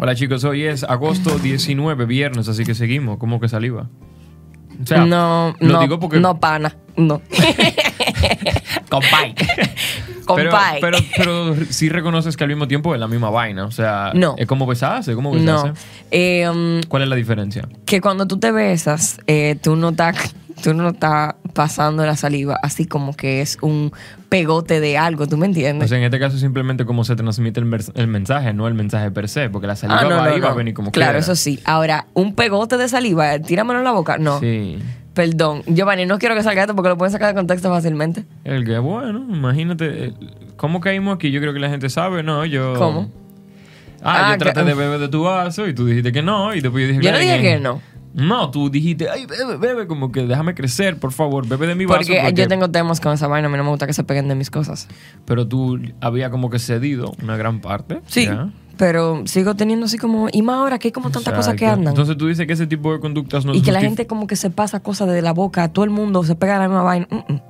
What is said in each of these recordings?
Hola chicos, hoy es agosto 19, viernes, así que seguimos. ¿Cómo que saliva? O sea, no, lo no, digo porque. no, pana, no. Compay. Pero, pero, pero sí reconoces que al mismo tiempo es la misma vaina. O sea, No. es como besarse, como besarse. no. Eh, um, ¿Cuál es la diferencia? que cuando tú te besas, eh, tú no estás tú no estás pasando la saliva así como que es un pegote de algo, ¿tú me O entiendes? sea, en este caso simplemente como se transmite el, mensaje, no el mensaje per se, porque la saliva Ah, no, va no, ahí, va a venir como Claro, quiera. eso sí. Ahora, un pegote de saliva, tíramelo en la boca. No. Sí. Perdón. Giovanni, no quiero que salga esto porque lo pueden sacar de contexto fácilmente. El que, bueno, imagínate, ¿cómo caímos aquí? Yo creo que la gente sabe, ¿no? Yo... ¿Cómo? Ah, Ah, yo traté que- de beber de tu vaso y tú dijiste que no, y después yo dije Yo no "Claro, dije que no. No, tú dijiste, ay, bebe, bebe, como que déjame crecer, por favor, bebe de mi vaso. Porque, yo tengo temas con esa vaina, a mí no me gusta que se peguen de mis cosas. Pero tú había como que cedido una gran parte. Sí, ¿ya? pero sigo teniendo así como, y más ahora que hay como tantas cosas que andan. Entonces tú dices que ese tipo de conductas no y que la gente como que se pasa cosas de la boca, todo el mundo se pega la misma vaina. Mm, mm.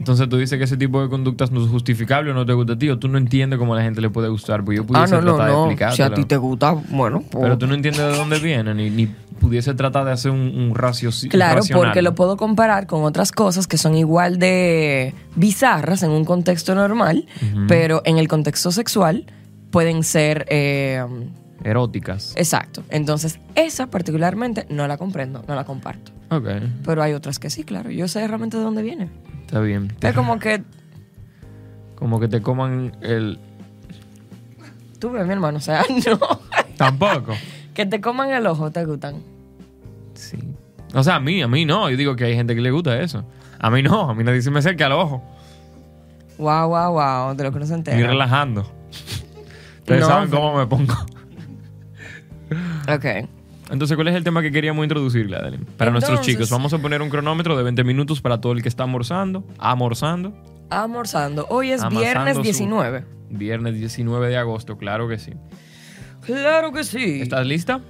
Entonces tú dices que ese tipo de conductas no es justificable o no te gusta a ti, o tú no entiendes cómo a la gente le puede gustar. Pues yo Ah, pudiese no, no, tratar de no. Si a ti te gusta, bueno, pues- Pero tú no entiendes de dónde viene, ni, ni pudiese tratar de hacer un, un racio Claro, racional. porque lo puedo comparar con otras cosas que son igual de bizarras en un contexto normal, pero en el contexto sexual pueden ser... eh, Eróticas. exacto. Entonces, esa particularmente no la comprendo, no la comparto. Ok, Pero hay otras que sí, claro. Yo sé realmente de dónde viene. Está bien. Es como que Como que te coman el... tú ves, mi hermano, o sea, no. Tampoco. que te coman el ojo, te gustan. Sí. O sea, a mí, a mí no. Yo digo que hay gente que le gusta eso. A mí no, a mí nadie se me acerca al ojo. Wow, wow, wow, de lo que no se entera. relajando. Ustedes No, saben cómo me pongo. Ok. Entonces, ¿cuál es el tema que queríamos introducirle, Adeline? Para nuestros chicos. Vamos a poner un cronómetro de 20 minutos para todo el que está almorzando. Almorzando. Almorzando. Hoy es viernes su- 19. Viernes 19 de agosto, claro que sí. Claro que sí. ¿Estás lista?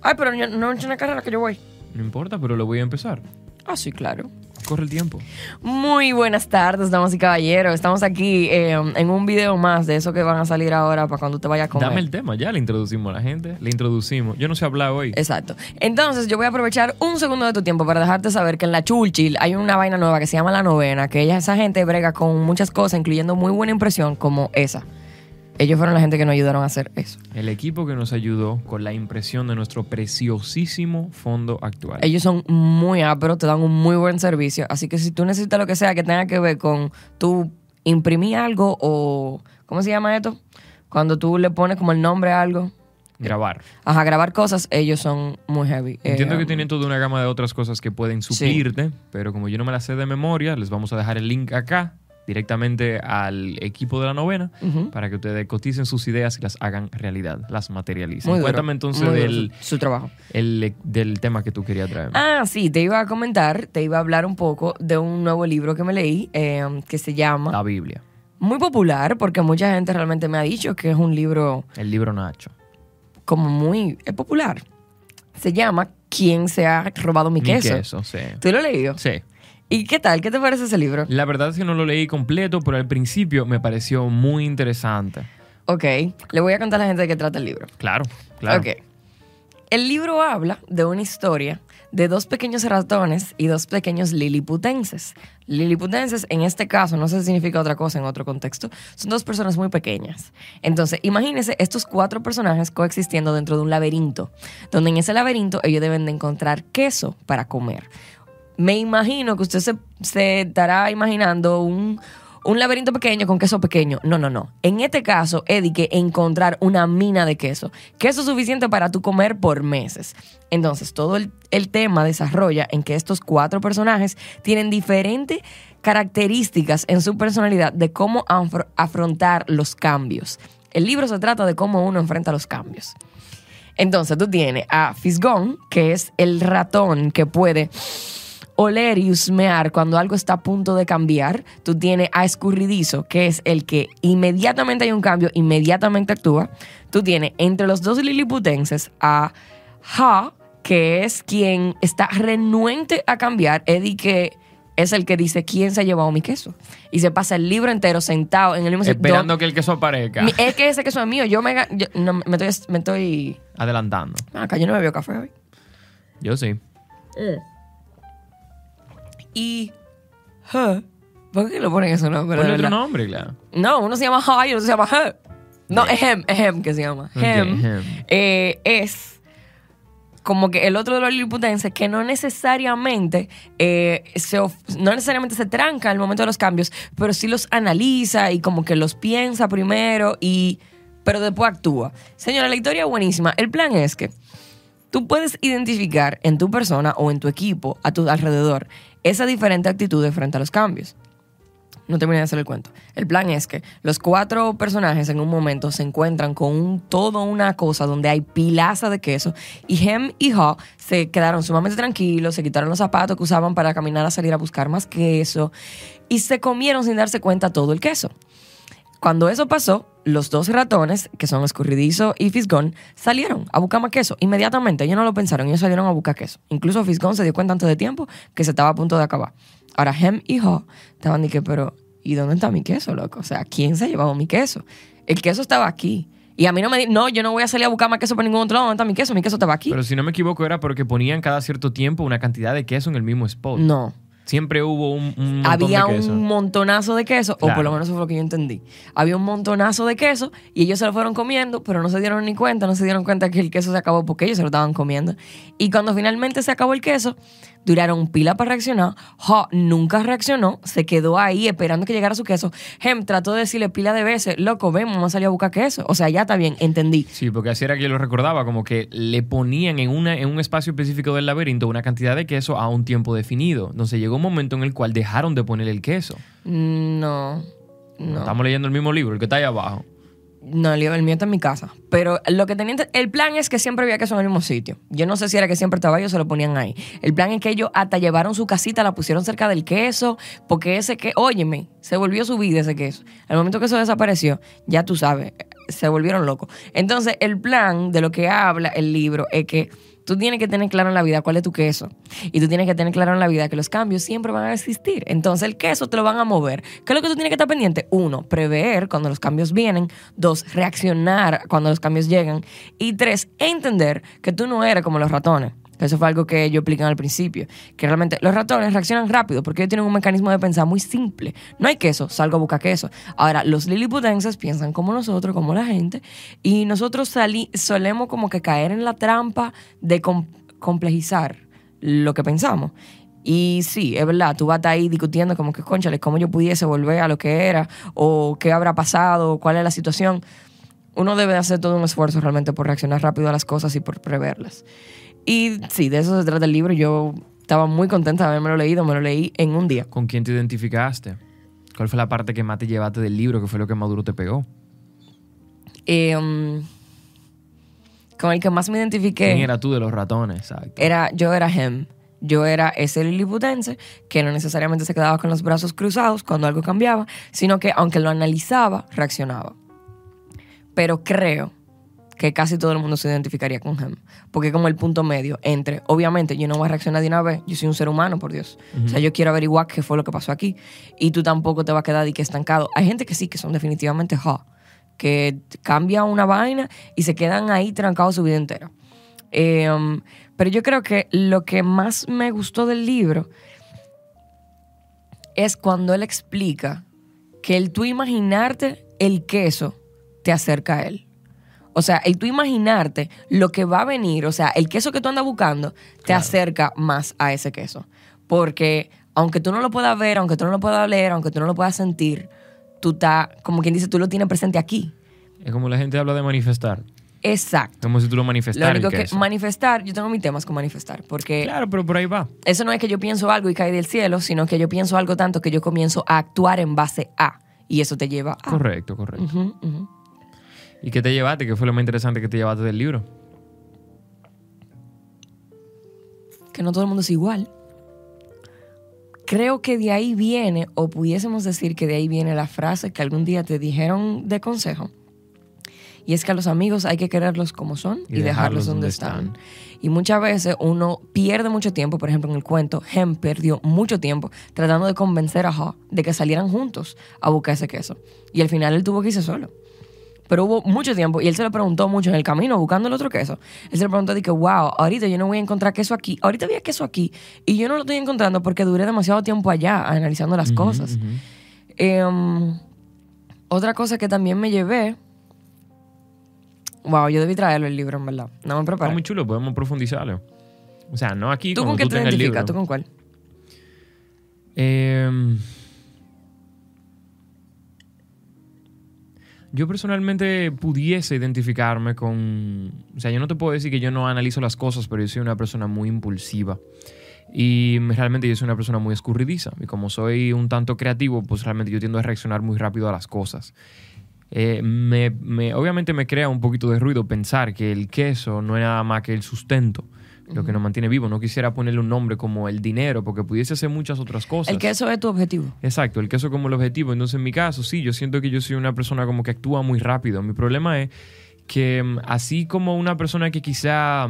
Ay, pero yo- no es una carrera que yo voy. No importa, pero lo voy a empezar. Ah, sí, claro. Corre el tiempo. Muy buenas tardes, damas y caballeros. Estamos aquí eh, en un video más de eso que van a salir ahora para cuando te vayas a comer. Dame el tema, ya le introducimos a la gente. Le introducimos. Yo no sé hablar hoy. Exacto. Entonces, yo voy a aprovechar un segundo de tu tiempo para dejarte saber que en la Churchill hay una vaina nueva que se llama La Novena, que ella, esa gente brega con muchas cosas, incluyendo muy buena impresión como esa. Ellos fueron la gente que nos ayudaron a hacer eso. El equipo que nos ayudó con la impresión de nuestro preciosísimo fondo actual. Ellos son muy áperos, te dan un muy buen servicio. Así que si tú necesitas lo que sea que tenga que ver con tú imprimir algo o. ¿Cómo se llama esto? Cuando tú le pones como el nombre a algo. Grabar. Ajá, grabar cosas, ellos son muy heavy. Entiendo Eh, que tienen toda una gama de otras cosas que pueden suplirte, pero como yo no me las sé de memoria, les vamos a dejar el link acá directamente al equipo de la novena para que ustedes coticen sus ideas y las hagan realidad, las materialicen. Muy duro, Cuéntame entonces muy del, su, su trabajo. el- del tema que tú querías traer. Ah, sí, te iba a comentar, te iba a hablar un poco de un nuevo libro que me leí eh, que se llama. La Biblia, Muy popular porque mucha gente realmente me ha dicho que es un libro el libro Nacho. como muy eh, popular. Se llama ¿Quién se ha robado mi Mi queso? queso, sí. ¿Tú lo has leído? Sí. ¿Y qué tal? ¿Qué te parece ese libro? La verdad es que no lo leí completo, pero al principio me pareció muy interesante. Ok, le voy a contar a la gente de qué trata el libro. Claro, claro. Ok. El libro habla de una historia de dos pequeños ratones y dos pequeños liliputenses. Liliputenses, en este caso, no sé si significa otra cosa en otro contexto, son dos personas muy pequeñas. Entonces, imagínense estos cuatro personajes coexistiendo dentro de un laberinto, donde en ese laberinto ellos deben de encontrar queso para comer. Me imagino que usted se, estará imaginando un, un laberinto pequeño con queso pequeño. No, no, no. En este caso, Eddie, que encontrar una mina de queso. Queso suficiente para tú comer por meses. Entonces, todo el, el tema desarrolla en que estos cuatro personajes tienen diferentes características en su personalidad de cómo afro- afrontar los cambios. El libro se trata de cómo uno enfrenta los cambios. Entonces, tú tienes a Fisgón, que es el ratón que puede oler y husmear cuando algo está a punto de cambiar. Tú tienes a Escurridizo, que es el que inmediatamente hay un cambio, inmediatamente actúa. Tú tienes entre los dos liliputenses a Ha, que es quien está renuente a cambiar. Eddie que es el que dice quién se ha llevado mi queso. Y se pasa el libro entero sentado en el mismo sitio. Esperando que el queso aparezca. Es que ese queso es mío. Yo me, yo- no, me estoy. Me estoy Adelantando. acá yo no me veo café hoy. Yo sí. Y. huh, ¿Por qué lo ponen ese nombre? Ponle otro nombre, claro. No, uno se llama Ha y otro se llama He. No, es Hem, es Hem que se llama. Hem Hem. eh, es como que el otro de los liliputenses que no necesariamente eh, se no necesariamente se tranca al momento de los cambios, pero sí los analiza y como que los piensa primero y pero después actúa. Señora, la historia es buenísima. El plan es que tú puedes identificar en tu persona o en tu equipo a tu alrededor esa diferente actitud frente a los cambios. No terminé de hacer el cuento. El plan es que los cuatro personajes en un momento se encuentran con un, todo una cosa donde hay pilaza de queso y Hem y Ha se quedaron sumamente tranquilos, se quitaron los zapatos que usaban para caminar a salir a buscar más queso y se comieron sin darse cuenta todo el queso. Cuando eso pasó, los dos ratones, que son Escurridizo y Fisgón, salieron a buscar más queso. Inmediatamente, ellos no lo pensaron, ellos salieron a buscar queso. Incluso Fisgón se dio cuenta antes de tiempo que se estaba a punto de acabar. Ahora, Hem y Ho estaban de que, pero, ¿y dónde está mi queso, loco? O sea, ¿quién se ha llevado mi queso? El queso estaba aquí. Y a mí no me di, no, yo no voy a salir a buscar más queso por ningún otro lado. ¿Dónde está mi queso? Mi queso estaba aquí. Pero si no me equivoco, era porque ponían cada cierto tiempo una cantidad de queso en el mismo spot. no. Siempre hubo un, un montón había de queso. un montonazo de queso, o por lo menos eso fue lo que yo entendí. Había un montonazo de queso y ellos se lo fueron comiendo, pero no se dieron ni cuenta, no se dieron cuenta que el queso se acabó porque ellos se lo estaban comiendo. Y cuando finalmente se acabó el queso, duraron pila para reaccionar. Ha nunca reaccionó, se quedó ahí esperando que llegara su queso. Hem trató de decirle pila de veces, loco, ven, vamos a salir a buscar queso. O sea, ya está bien, entendí. Sí, porque así era que yo lo recordaba, como que le ponían en, una, en un espacio específico del laberinto una cantidad de queso a un tiempo definido. Entonces llegó un momento en el cual dejaron de poner el queso. No, no. Estamos leyendo el mismo libro, el que está ahí abajo. No, el mío está en mi casa. Pero lo que tenía, el plan es que siempre había queso en el mismo sitio. Yo no sé si era que siempre estaba o se lo ponían ahí. El plan es que ellos hasta llevaron su casita, la pusieron cerca del queso, porque ese que, óyeme, se volvió su vida ese queso. Al momento que eso desapareció, ya tú sabes, se volvieron locos. Entonces, el plan de lo que habla el libro es que tú tienes que tener claro en la vida cuál es tu queso. Y tú tienes que tener claro en la vida que los cambios siempre van a existir. Entonces el queso te lo van a mover. ¿Qué es lo que tú tienes que estar pendiente? Uno, prever cuando los cambios vienen. Dos, reaccionar cuando los cambios llegan. Y tres, entender que tú no eres como los ratones. Eso fue algo que yo expliqué al principio. Que realmente los ratones reaccionan rápido porque ellos tienen un mecanismo de pensar muy simple. No hay queso, salgo a buscar queso. Ahora, los liliputenses piensan como nosotros, como la gente. Y nosotros sali- solemos como que caer en la trampa de com- complejizar lo que pensamos. Y sí, es verdad, tú vas ahí discutiendo como que, conchale, cómo yo pudiese volver a lo que era, o qué habrá pasado, cuál es la situación. Uno debe hacer todo un esfuerzo realmente por reaccionar rápido a las cosas y por preverlas. Y sí, de eso se trata el libro. Yo estaba muy contenta de haberme leído, me lo leí en un día. ¿Con quién te identificaste? ¿Cuál fue la parte que más te llevaste del libro? ¿Qué fue lo que más duro te pegó? Eh, um, con el que más me identifiqué. ¿Quién era tú de los ratones? Exacto. era, yo era Hem. Yo era ese liliputense que no necesariamente se quedaba con los brazos cruzados cuando algo cambiaba, sino que aunque lo analizaba, reaccionaba. Pero creo que casi todo el mundo se identificaría con Hem. Porque es como el punto medio entre, obviamente, yo no voy a reaccionar de una vez, yo soy un ser humano, por Dios. O sea, yo quiero averiguar qué fue lo que pasó aquí. Y tú tampoco te vas a quedar y que estancado. Hay gente que sí, que son definitivamente ha, que cambia una vaina y se quedan ahí trancados su vida entera. Eh, um, pero yo creo que lo que más me gustó del libro es cuando él explica que el tú imaginarte el queso te acerca a él. O sea, el tú imaginarte lo que va a venir, o sea, el queso que tú andas buscando, te Claro. acerca más a ese queso. Porque aunque tú no lo puedas ver, aunque tú no lo puedas leer, aunque tú no lo puedas sentir, tú estás, como quien dice, tú lo tienes presente aquí. Es como la gente habla de manifestar. Exacto. Como si tú lo Lo manifestaras. único el que manifestar, yo tengo mis temas con manifestar, porque Claro, pero por ahí va. eso no es que yo pienso algo y cae del cielo, sino que yo pienso algo tanto que yo comienzo a actuar en base a. Y eso te lleva a. Correcto, correcto. ¿Y qué te llevaste? ¿Qué fue lo más interesante que te llevaste del libro? Que no todo el mundo es igual. Creo que de ahí viene, o pudiésemos decir que de ahí viene la frase que algún día te dijeron de consejo. Y es que a los amigos hay que quererlos como son y, dejarlos, donde, están. Y muchas veces uno pierde mucho tiempo, por ejemplo, en el cuento, Hem perdió mucho tiempo tratando de convencer a Ha de que salieran juntos a buscar ese queso. Y al final él tuvo que irse solo. Pero hubo mucho tiempo y él se lo preguntó mucho en el camino buscando el otro queso. Él se lo preguntó, dije, wow, ahorita yo no voy a encontrar queso aquí. Ahorita había queso aquí y yo no lo estoy encontrando porque duré demasiado tiempo allá analizando las cosas. Em, otra cosa que también me llevé. Wow, yo debí traerlo el libro, en verdad. No me preparé. Está muy chulo, podemos profundizarlo. O sea, no aquí. ¿Tú con qué te identificas? ¿Tú con cuál? Eh. Yo personalmente pudiese identificarme con... O sea, yo no te puedo decir que yo no analizo las cosas, pero yo soy una persona muy impulsiva. Y realmente yo soy una persona muy escurridiza. Y como soy un tanto creativo, pues realmente yo tiendo a reaccionar muy rápido a las cosas. Eh, me, obviamente me crea un poquito de ruido pensar que el queso no es nada más que el sustento lo que nos mantiene vivo. No quisiera ponerle un nombre como el dinero, porque pudiese ser muchas otras cosas. El queso es tu objetivo. Exacto, el queso como el objetivo. Entonces, en mi caso, sí, yo siento que yo soy una persona como que actúa muy rápido. Mi problema es que mm, así como una persona que quizá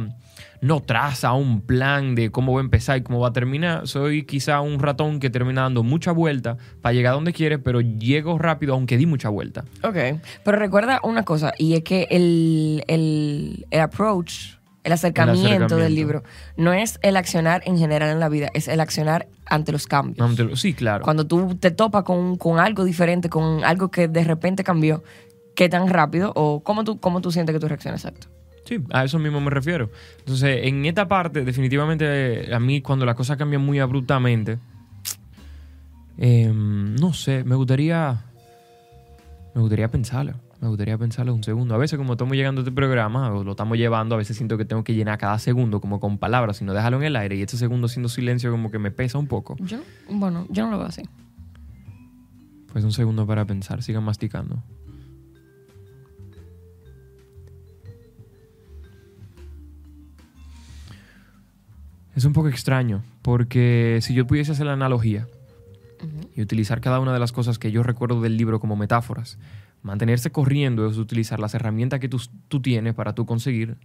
no traza un plan de cómo va a empezar y cómo va a terminar, soy quizá un ratón que termina dando mucha vuelta para llegar a donde quiere, pero llego rápido aunque di mucha vuelta. Ok, pero recuerda una cosa, y es que el, el, el approach el acercamiento, del libro. No es el accionar en general en la vida, es el accionar ante los cambios. sí, claro. Cuando tú te topas con, algo diferente, con algo que de repente cambió, ¿qué tan rápido o cómo tú, cómo tú sientes que tú reaccionas exacto? Sí, a eso mismo me refiero. Entonces, en esta parte, definitivamente, a mí cuando las cosas cambian muy abruptamente, em, no sé, me gustaría, me gustaría pensarlo. Me gustaría pensarlo un segundo. A veces, como estamos llegando a este programa, o lo estamos llevando, a veces siento que tengo que llenar cada segundo como con palabras, sino dejarlo en el aire. Y este segundo siendo silencio como que me pesa un poco. Yo, bueno, yo no lo veo así. Pues un segundo para pensar. Sigan masticando. Es un poco extraño, porque si yo pudiese hacer la analogía y utilizar cada una de las cosas que yo recuerdo del libro como metáforas, Mantenerse corriendo es utilizar las herramientas que tú, tú tienes para tú conseguir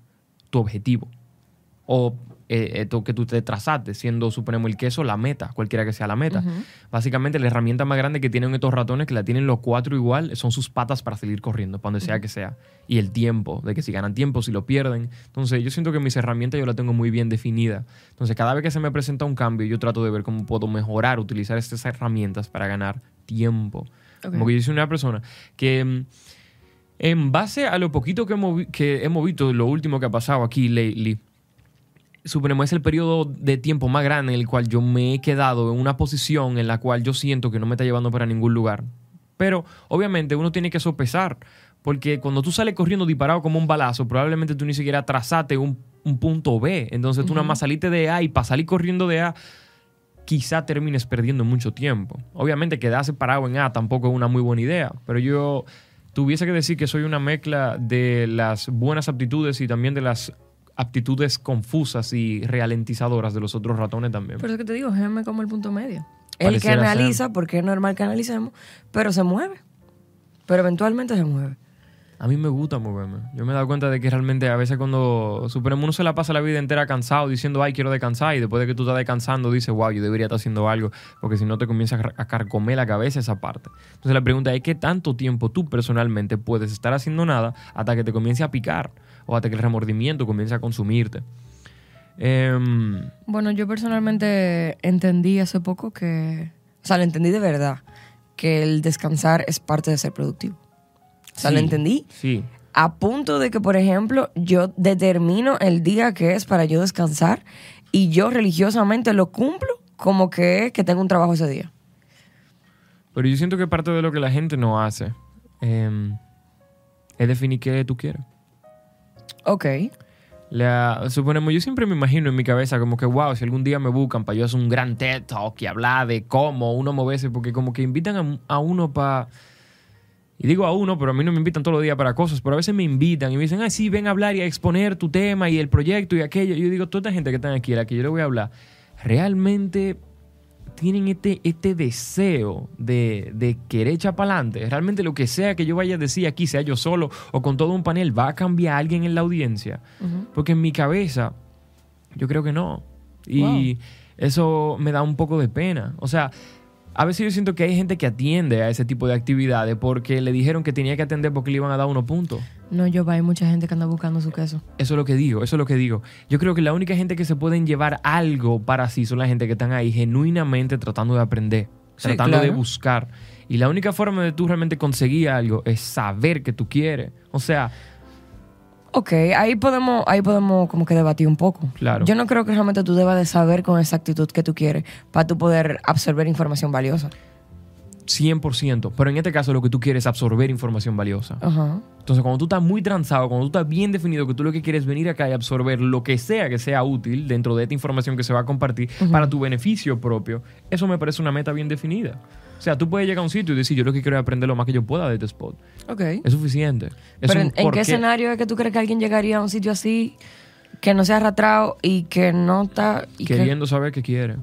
tu objetivo. O eh, esto que tú te trazaste, siendo, suponemos, el queso, la meta, cualquiera que sea la meta. Básicamente, la herramienta más grande que tienen estos ratones, que la tienen los cuatro igual, son sus patas para seguir corriendo, para donde sea que sea. Y el tiempo, de que si ganan tiempo, si lo pierden. Entonces, yo siento que mis herramientas yo las tengo muy bien definidas. Entonces, cada vez que se me presenta un cambio, yo trato de ver cómo puedo mejorar, utilizar estas herramientas para ganar tiempo. Como que yo soy una persona que mm, en base a lo poquito que hemos, que hemos visto, lo último que ha pasado aquí lately, suponemos es el periodo de tiempo más grande en el cual yo me he quedado en una posición en la cual yo siento que no me está llevando para ningún lugar. Pero obviamente uno tiene que sopesar, porque cuando tú sales corriendo disparado como un balazo, probablemente tú ni siquiera trazaste un, punto B. Entonces tú nada más saliste de A y para salir corriendo de A quizá termines perdiendo mucho tiempo. Obviamente quedarse parado en A tampoco es una muy buena idea, pero yo tuviese que decir que soy una mezcla de las buenas aptitudes y también de las aptitudes confusas y ralentizadoras de los otros ratones también. Pero es que te digo, Geme como el punto medio. El que analiza, porque es normal que analicemos, pero se mueve. Pero eventualmente se mueve. A mí me gusta moverme. Yo me he dado cuenta de que realmente a veces cuando, suponemos, uno se la pasa la vida entera cansado diciendo, ay, quiero descansar, y después de que tú estás descansando, dices, wow, yo debería estar haciendo algo, porque si no te comienza a carcomer la cabeza esa parte. Entonces la pregunta es, ¿qué tanto tiempo tú personalmente puedes estar haciendo nada hasta que te comience a picar o hasta que el remordimiento comience a consumirte? Em, bueno, yo personalmente entendí hace poco que, o sea, lo entendí de verdad, que el descansar es parte de ser productivo. O sea, ¿lo entendí? Sí. A punto de que, por ejemplo, yo determino el día que es para yo descansar y yo religiosamente lo cumplo como que es que tengo un trabajo ese día. Pero yo siento que parte de lo que la gente no hace em, es definir qué tú quieres. Ok. La, suponemos, yo siempre me imagino en mi cabeza como que, wow, si algún día me buscan para yo hacer un gran TED Talk y hablar de cómo uno moverse, porque como que invitan a uno para y digo a uno, pero a mí no me invitan todos los días para cosas, pero a veces me invitan y me dicen, ah, sí, ven a hablar y a exponer tu tema y el proyecto y aquello. Y yo digo, toda esta gente que está aquí, a la que yo le voy a hablar, realmente tienen este, este deseo de, de querer echar para adelante. Realmente lo que sea que yo vaya a decir aquí, sea yo solo o con todo un panel, va a cambiar a alguien en la audiencia. Porque en mi cabeza, yo creo que no. Y eso me da un poco de pena. O sea, a veces yo siento que hay gente que atiende a ese tipo de actividades porque le dijeron que tenía que atender porque le iban a dar unos puntos. No, yo hay mucha gente que anda buscando su queso. Eso es lo que digo, eso es lo que digo. Yo creo que la única gente que se pueden llevar algo para sí son la gente que están ahí genuinamente tratando de aprender, tratando de buscar. Y la única forma de tú realmente conseguir algo es saber que tú quieres. O sea, Ok, ahí podemos, ahí podemos como que debatir un poco. Claro. Yo no creo que realmente tú debas de saber con exactitud que tú quieres para tú poder absorber información valiosa. 100%, pero en este caso lo que tú quieres es absorber información valiosa. Ajá. Entonces, cuando tú estás muy transado, cuando tú estás bien definido que tú lo que quieres es venir acá y absorber lo que sea que sea útil dentro de esta información que se va a compartir para tu beneficio propio, eso me parece una meta bien definida. O sea, tú puedes llegar a un sitio y decir, yo lo que quiero es aprender lo más que yo pueda de este spot. Ok. Es suficiente. Es Pero un en, ¿en por qué escenario es que tú crees que alguien llegaría a un sitio así que no sea arrastrado y que no está... y que- Queriendo saber qué quiere.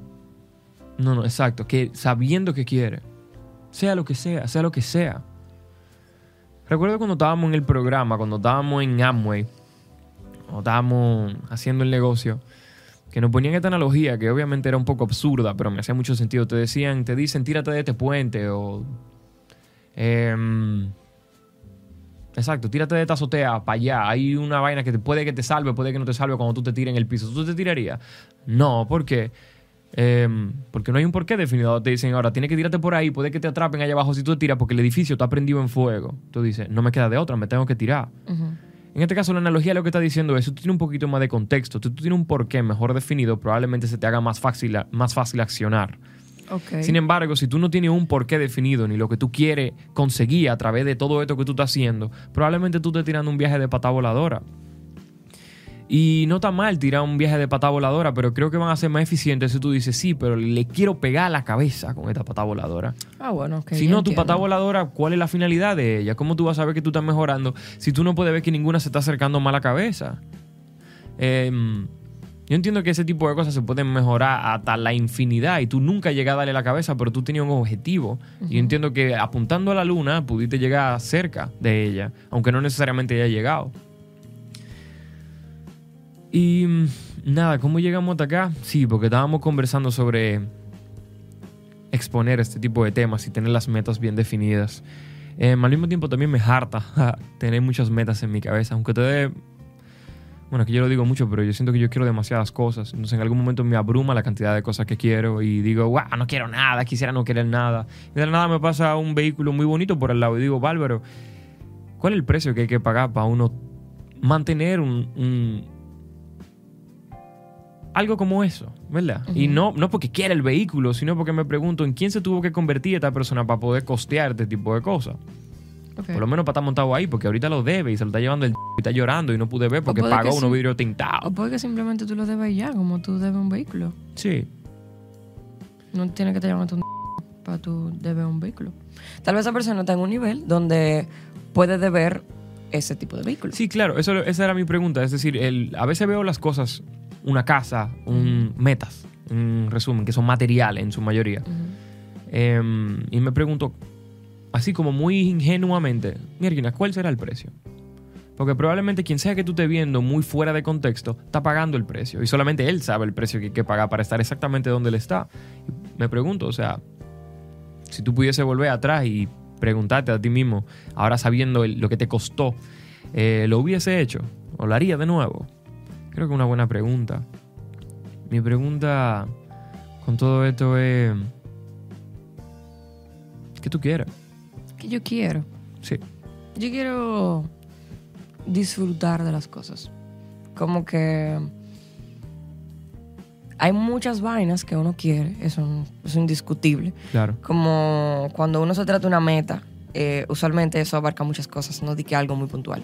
No, no, exacto. Que sabiendo qué quiere. Sea lo que sea, sea lo que sea. Recuerdo cuando estábamos en el programa, cuando estábamos en Amway, cuando estábamos haciendo el negocio, que nos ponían esta analogía que obviamente era un poco absurda, pero me hacía mucho sentido. Te decían, te dicen, tírate de este puente o... em, exacto, tírate de esta azotea para allá. Hay una vaina que puede que te salve, puede que no te salve cuando tú te tires en el piso. ¿Tú te tirarías? No, ¿por Em, porque no hay un porqué definido. Te dicen ahora, tienes que tirarte por ahí, puede que te atrapen allá abajo si tú te tiras porque el edificio está prendido en fuego. Tú dices, no me queda de otra, me tengo que tirar. En este caso, la analogía lo que está diciendo es, si tú tienes un poquito más de contexto, si tú tienes un porqué mejor definido, probablemente se te haga más fácil, más fácil accionar. Sin embargo, si tú no tienes un porqué definido ni lo que tú quieres conseguir a través de todo esto que tú estás haciendo, probablemente tú estés tirando un viaje de pata voladora. Y no está mal tirar un viaje de pata voladora, pero creo que van a ser más eficientes si tú dices, sí, pero le quiero pegar la cabeza con esta pata voladora. Ah, bueno, ok. si no, tu entiendo. pata voladora, ¿cuál es la finalidad de ella? ¿Cómo tú vas a saber que tú estás mejorando si tú no puedes ver que ninguna se está acercando más a la cabeza? Em, yo entiendo que ese tipo de cosas se pueden mejorar hasta la infinidad y tú nunca llegas a darle la cabeza, pero tú tenías un objetivo. Y yo entiendo que apuntando a la luna pudiste llegar cerca de ella, aunque no necesariamente haya llegado. Y mm, nada, ¿cómo llegamos hasta acá? Sí, porque estábamos conversando sobre exponer este tipo de temas y tener las metas bien definidas. Em, al mismo tiempo también me harta tener muchas metas en mi cabeza, aunque te dé... Bueno, que yo lo digo mucho, pero yo siento que yo quiero demasiadas cosas. Entonces en algún momento me abruma la cantidad de cosas que quiero y digo, wow, no quiero nada, quisiera no querer nada. Y de la nada me pasa un vehículo muy bonito por al lado y digo, Bárbaro, ¿cuál es el precio que hay que pagar para uno mantener un- algo como eso, ¿verdad? Y no, no porque quiera el vehículo, sino porque me pregunto en quién se tuvo que convertir esta persona para poder costear este tipo de cosas. Por lo menos para estar montado ahí, porque ahorita lo debe y se lo está llevando el y está llorando y no pude ver porque pagó unos vidrios O tintados. puede que simplemente tú lo debes ya, como tú debes un vehículo. Sí, No tienes que te llamar un para tú debes un vehículo. Tal vez esa persona está en un nivel donde puede deber ese tipo de vehículo. sí, claro, eso, esa era mi pregunta. Es decir, el, a veces veo las cosas, una casa, un, metas, en resumen, que son materiales en su mayoría. Em, y me pregunto, así como muy ingenuamente, mierda, ¿cuál será el precio? Porque probablemente quien sea que tú estés viendo muy fuera de contexto está pagando el precio. Y solamente él sabe el precio que hay que pagar para estar exactamente donde él está. Y me pregunto, o sea, si tú pudiese volver atrás y preguntarte a ti mismo, ahora sabiendo el- lo que te costó, eh, ¿lo hubiese hecho? ¿O lo haría de nuevo? Creo que una buena pregunta. Mi pregunta con todo esto es... ¿Qué tú quieres? Que yo quiero. Sí. Yo quiero disfrutar de las cosas. Como que hay muchas vainas que uno quiere, eso es indiscutible. Claro. Como cuando uno se trata de una meta, eh, usualmente eso abarca muchas cosas, no di que algo muy puntual.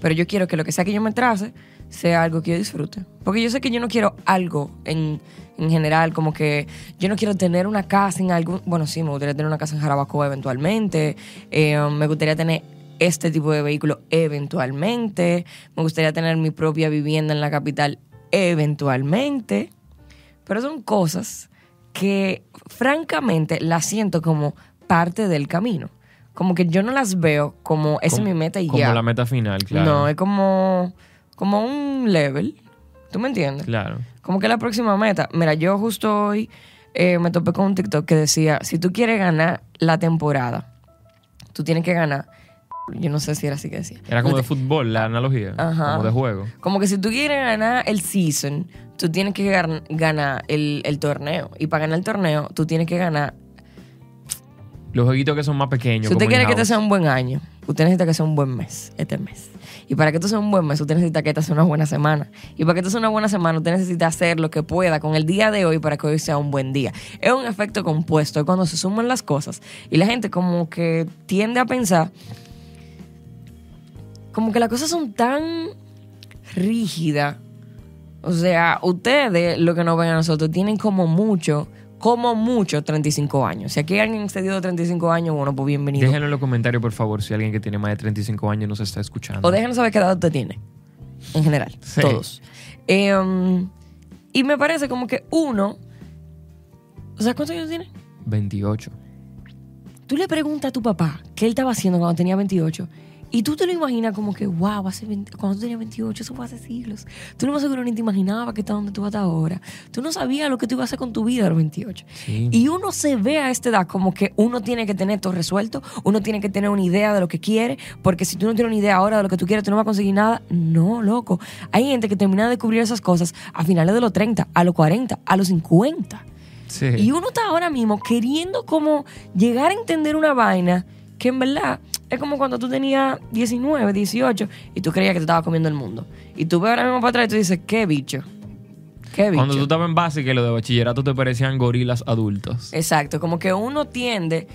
Pero yo quiero que lo que sea que yo me trace sea algo que yo disfrute. Porque yo sé que yo no quiero algo en, en general, como que yo no quiero tener una casa en algún... Bueno, sí, me gustaría tener una casa en Jarabacoa eventualmente. eh, me gustaría tener este tipo de vehículo eventualmente. Me gustaría tener mi propia vivienda en la capital eventualmente. Pero son cosas que francamente las siento como parte del camino. Como que yo no las veo como esa es Como- mi meta y Como ya. la meta final, claro. No, es como, como un level. ¿Tú me entiendes? Claro. Como que la próxima meta. Mira, yo justo hoy eh, me topé con un TikTok que decía, si tú quieres ganar la temporada, tú tienes que ganar. Yo no sé si era así que decía. Era como de fútbol, la analogía. Ajá. Como de juego. Como que si tú quieres ganar el season, tú tienes que gan- ganar el, el torneo. Y para ganar el torneo, tú tienes que ganar. Los jueguitos que son más pequeños. Si usted quiere que este sea un buen año, usted necesita que sea un buen mes, este mes. Y para que esto sea un buen mes, usted necesita que esta sea una buena semana. Y para que esto sea una buena semana, usted necesita hacer lo que pueda con el día de hoy para que hoy sea un buen día. Es un efecto compuesto, es cuando se suman las cosas. Y la gente como que tiende a pensar, como que las cosas son tan rígidas. O sea, ustedes, lo que nos ven a nosotros, tienen como mucho, como mucho 35 años. Si aquí alguien excedido de 35 años, bueno, pues bienvenido. Déjenlo en los comentarios, por favor, si alguien que tiene más de 35 años nos está escuchando. O déjenos saber qué edad usted tiene. En general. Sí. Todos. Eh, um, y me parece como que uno. O sea, ¿cuántos años tiene? 28. Tú le preguntas a tu papá qué él estaba haciendo cuando tenía 28. Y tú te lo imaginas como que, wow, hace 20 cuando tú tenías 28, eso fue hace siglos. Tú no más seguro ni te imaginabas que está donde tú vas ahora. Tú no sabías lo que tú ibas a hacer con tu vida a los 28. Sí. Y uno se ve a esta edad como que uno tiene que tener todo resuelto, uno tiene que tener una idea de lo que quiere, porque si tú no tienes una idea ahora de lo que tú quieres, tú no vas a conseguir nada. No, loco. Hay gente que termina de descubrir esas cosas a finales de los 30, a los 40, a los 50. Sí. Y uno está ahora mismo queriendo como llegar a entender una vaina que en verdad es como cuando tú tenías 19, 18 y tú creías que te estaba comiendo el mundo. Y tú ves ahora mismo para atrás y tú dices, qué bicho. Qué bicho. Cuando tú estabas en básica y los de bachillerato te parecían gorilas adultos. Exacto, como que uno tiende,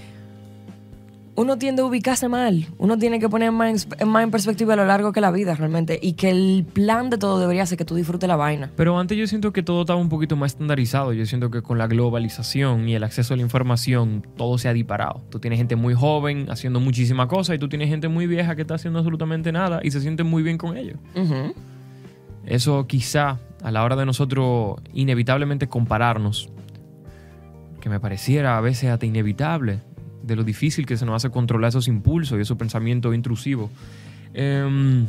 uno tiende a ubicarse mal, uno tiene que poner más en, más en perspectiva a lo largo que la vida realmente y que el plan de todo debería ser que tú disfrutes la vaina. Pero antes yo siento que todo estaba un poquito más estandarizado. Yo siento que con la globalización y el acceso a la información, todo se ha disparado. Tú tienes gente muy joven haciendo muchísima cosa y tú tienes gente muy vieja que está haciendo absolutamente nada y se siente muy bien con ello. Eso quizá a la hora de nosotros inevitablemente compararnos, que me pareciera a veces hasta inevitable, de lo difícil que se nos hace controlar esos impulsos y esos pensamientos intrusivos. Em,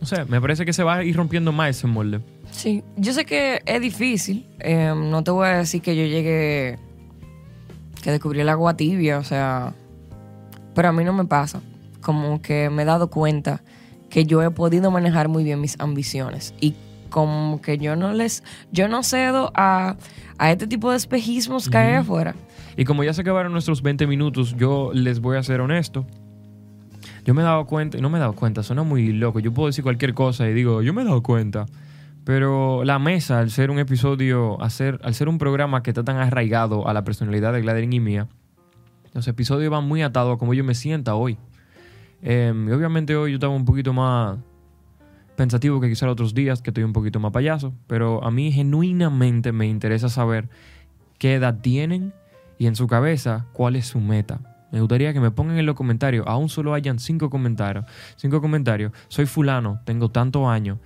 no sé, me parece que se va a ir rompiendo más ese molde. Sí, yo sé que es difícil, eh, no te voy a decir que yo llegué, que descubrí el agua tibia, o sea, pero a mí no me pasa, como que me he dado cuenta que yo he podido manejar muy bien mis ambiciones y como que yo no les, yo no cedo a, a este tipo de espejismos que hay afuera. Y como ya se acabaron nuestros 20 minutos, yo les voy a ser honesto. Yo me he dado cuenta, no me he dado cuenta, suena muy loco. Yo puedo decir cualquier cosa y digo, yo me he dado cuenta. Pero la mesa, al ser un episodio, al ser, al ser un programa que está tan arraigado a la personalidad de Gladys y mía, los episodios van muy atados a cómo yo me sienta hoy. Em, obviamente hoy yo estaba un poquito más pensativo que quizás otros días, que estoy un poquito más payaso. Pero a mí genuinamente me interesa saber qué edad tienen y en su cabeza cuál es su meta. Me gustaría que me pongan en los comentarios, aún solo hayan cinco comentarios, cinco comentarios, soy fulano, tengo tantos años.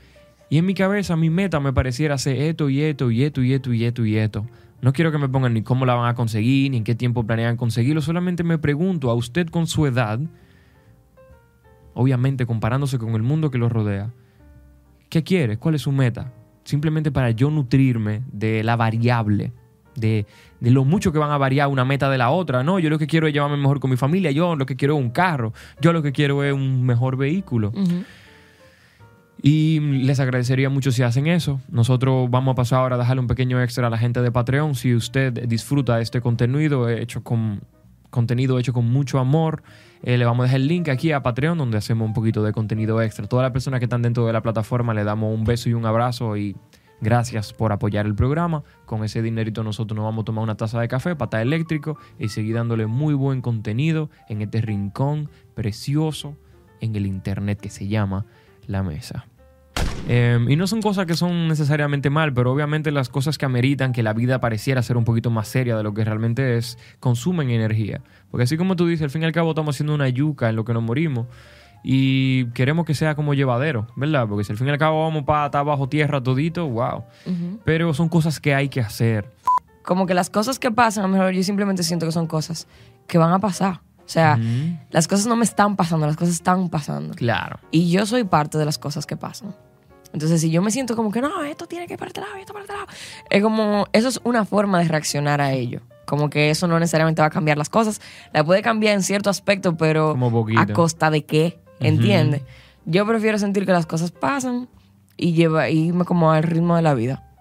Y en mi cabeza mi meta me pareciera ser esto y esto y esto y esto y esto y esto. No quiero que me pongan ni cómo la van a conseguir, ni en qué tiempo planean conseguirlo, solamente me pregunto a usted con su edad, obviamente comparándose con el mundo que lo rodea, ¿qué quiere? ¿Cuál es su meta? Simplemente para yo nutrirme de la variable de, de, lo mucho que van a variar una meta de la otra. No, yo lo que quiero es llevarme mejor con mi familia, yo lo que quiero es un carro, yo lo que quiero es un mejor vehículo. Uh -huh. Y les agradecería mucho si hacen eso. Nosotros vamos a pasar ahora a dejarle un pequeño extra a la gente de Patreon. Si usted disfruta de este contenido hecho con contenido hecho con mucho amor, eh, le vamos a dejar el link aquí a Patreon donde hacemos un poquito de contenido extra. Todas las personas que están dentro de la plataforma le damos un beso y un abrazo y Gracias por apoyar el programa. Con ese dinerito nosotros nos vamos a tomar una taza de café, pata eléctrico y seguir dándole muy buen contenido en este rincón precioso en el internet que se llama La Mesa. Eh, y no son cosas que son necesariamente mal, pero obviamente las cosas que ameritan que la vida pareciera ser un poquito más seria de lo que realmente es, consumen energía. Porque así como tú dices, al fin y al cabo estamos haciendo una yuca en lo que nos morimos y queremos que sea como llevadero, ¿verdad? Porque si al fin y al cabo vamos para estar bajo tierra todito, wow. Uh -huh. Pero son cosas que hay que hacer. Como que las cosas que pasan, a lo mejor yo simplemente siento que son cosas que van a pasar. O sea, Ujú. las cosas no me están pasando, las cosas están pasando. Claro. Y yo soy parte de las cosas que pasan. Entonces, si yo me siento como que no, esto tiene que ir para este lado, esto para este lado, es como, eso es una forma de reaccionar a ello. Como que eso no necesariamente va a cambiar las cosas. La puede cambiar en cierto aspecto, pero Como a costa de qué, ¿entiendes? Yo prefiero sentir que las cosas pasan y lleva, irme como al ritmo de la vida.